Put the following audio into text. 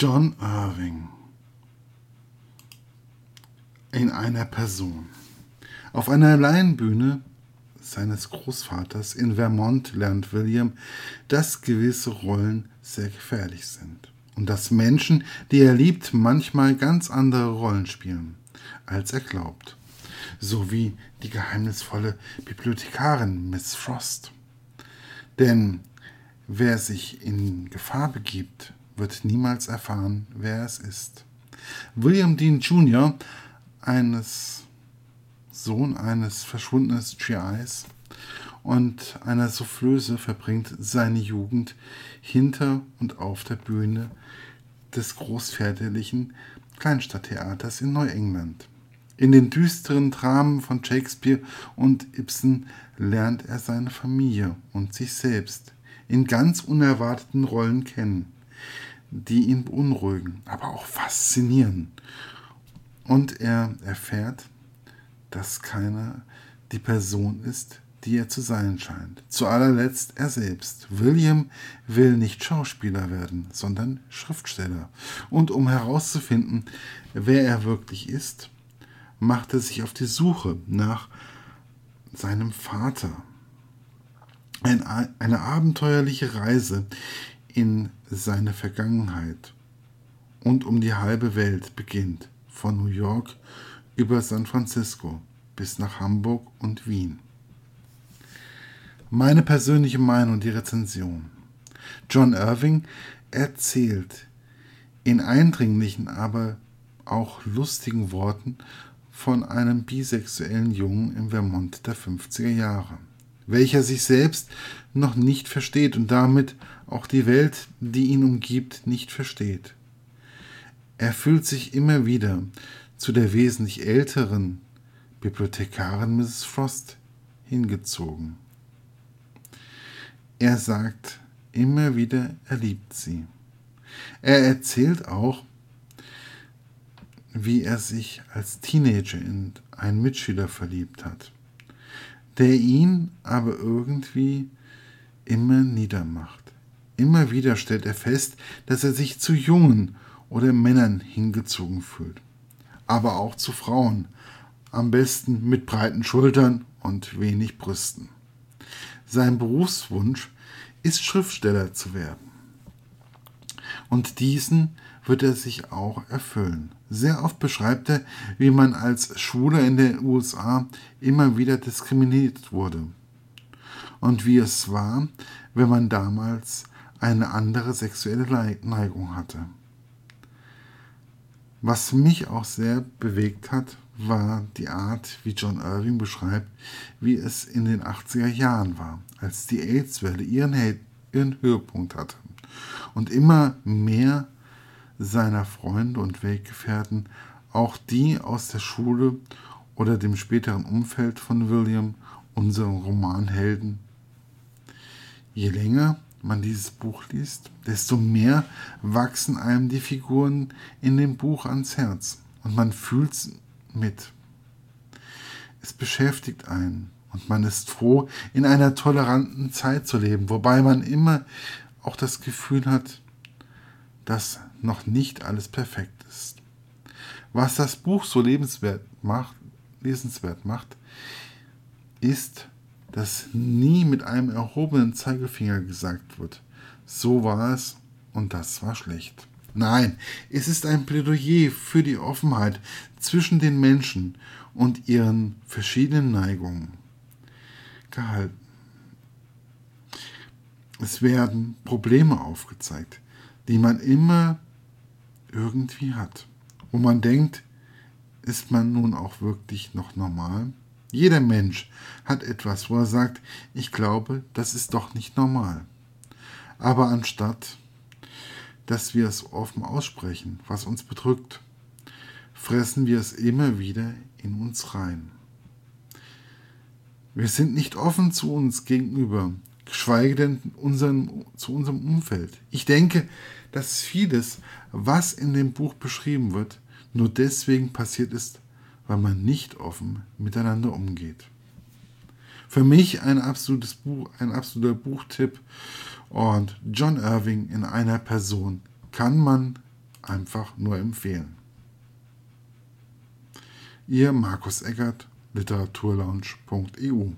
John Irving in einer Person. Auf einer Laienbühne seines Großvaters in Vermont lernt William, dass gewisse Rollen sehr gefährlich sind und dass Menschen, die er liebt, manchmal ganz andere Rollen spielen, als er glaubt. So wie die geheimnisvolle Bibliothekarin Miss Frost. Denn wer sich in Gefahr begibt, wird niemals erfahren, wer es ist. William Dean Jr., eines Sohn eines verschwundenen GIs und einer Soufflöse, verbringt seine Jugend hinter und auf der Bühne des großväterlichen Kleinstadttheaters in Neuengland. In den düsteren Dramen von Shakespeare und Ibsen lernt er seine Familie und sich selbst in ganz unerwarteten Rollen kennen, die ihn beunruhigen, aber auch faszinieren. Und er erfährt, dass keiner die Person ist, die er zu sein scheint. Zu allerletzt er selbst. William will nicht Schauspieler werden, sondern Schriftsteller. Und um herauszufinden, wer er wirklich ist, macht er sich auf die Suche nach seinem Vater. Ein, eine abenteuerliche Reise in seine Vergangenheit und um die halbe Welt beginnt, von New York über San Francisco bis nach Hamburg und Wien. Meine persönliche Meinung die Rezension. John Irving erzählt in eindringlichen, aber auch lustigen Worten von einem bisexuellen Jungen im Vermont der 50er Jahre, welcher sich selbst noch nicht versteht und damit auch die Welt, die ihn umgibt, nicht versteht. Er fühlt sich immer wieder zu der wesentlich älteren Bibliothekarin Mrs. Frost hingezogen. Er sagt immer wieder, er liebt sie. Er erzählt auch, wie er sich als Teenager in einen Mitschüler verliebt hat, der ihn aber irgendwie immer niedermacht. Immer wieder stellt er fest, dass er sich zu Jungen oder Männern hingezogen fühlt, aber auch zu Frauen, am besten mit breiten Schultern und wenig Brüsten. Sein Berufswunsch ist Schriftsteller zu werden. Und diesen wird er sich auch erfüllen. Sehr oft beschreibt er, wie man als Schwuler in den USA immer wieder diskriminiert wurde. Und wie es war, wenn man damals eine andere sexuelle Neigung hatte. Was mich auch sehr bewegt hat, war die Art, wie John Irving beschreibt, wie es in den 80er Jahren war, als die AIDS-Welle ihren, ihren Höhepunkt hatte und immer mehr seiner Freunde und Weggefährten, auch die aus der Schule oder dem späteren Umfeld von William, unserem Romanhelden. Je länger man dieses Buch liest, desto mehr wachsen einem die Figuren in dem Buch ans Herz und man fühlt mit. Es beschäftigt einen und man ist froh, in einer toleranten Zeit zu leben, wobei man immer auch das Gefühl hat, dass noch nicht alles perfekt ist. Was das Buch so lebenswert macht, lesenswert macht, ist, dass nie mit einem erhobenen Zeigefinger gesagt wird, so war es und das war schlecht. Nein, es ist ein Plädoyer für die Offenheit zwischen den Menschen und ihren verschiedenen Neigungen gehalten. Es werden Probleme aufgezeigt, die man immer irgendwie hat. Wo man denkt, ist man nun auch wirklich noch normal? Jeder Mensch hat etwas, wo er sagt, ich glaube, das ist doch nicht normal. Aber anstatt, dass wir es offen aussprechen, was uns bedrückt, fressen wir es immer wieder in uns rein. Wir sind nicht offen zu uns gegenüber, geschweige denn unseren, zu unserem Umfeld. Ich denke, dass vieles, was in dem Buch beschrieben wird, nur deswegen passiert ist, weil man nicht offen miteinander umgeht. Für mich ein absolutes Buch, ein absoluter Buchtipp und John Irving in einer Person kann man einfach nur empfehlen. Ihr Markus Eggert, literaturlaunch.eu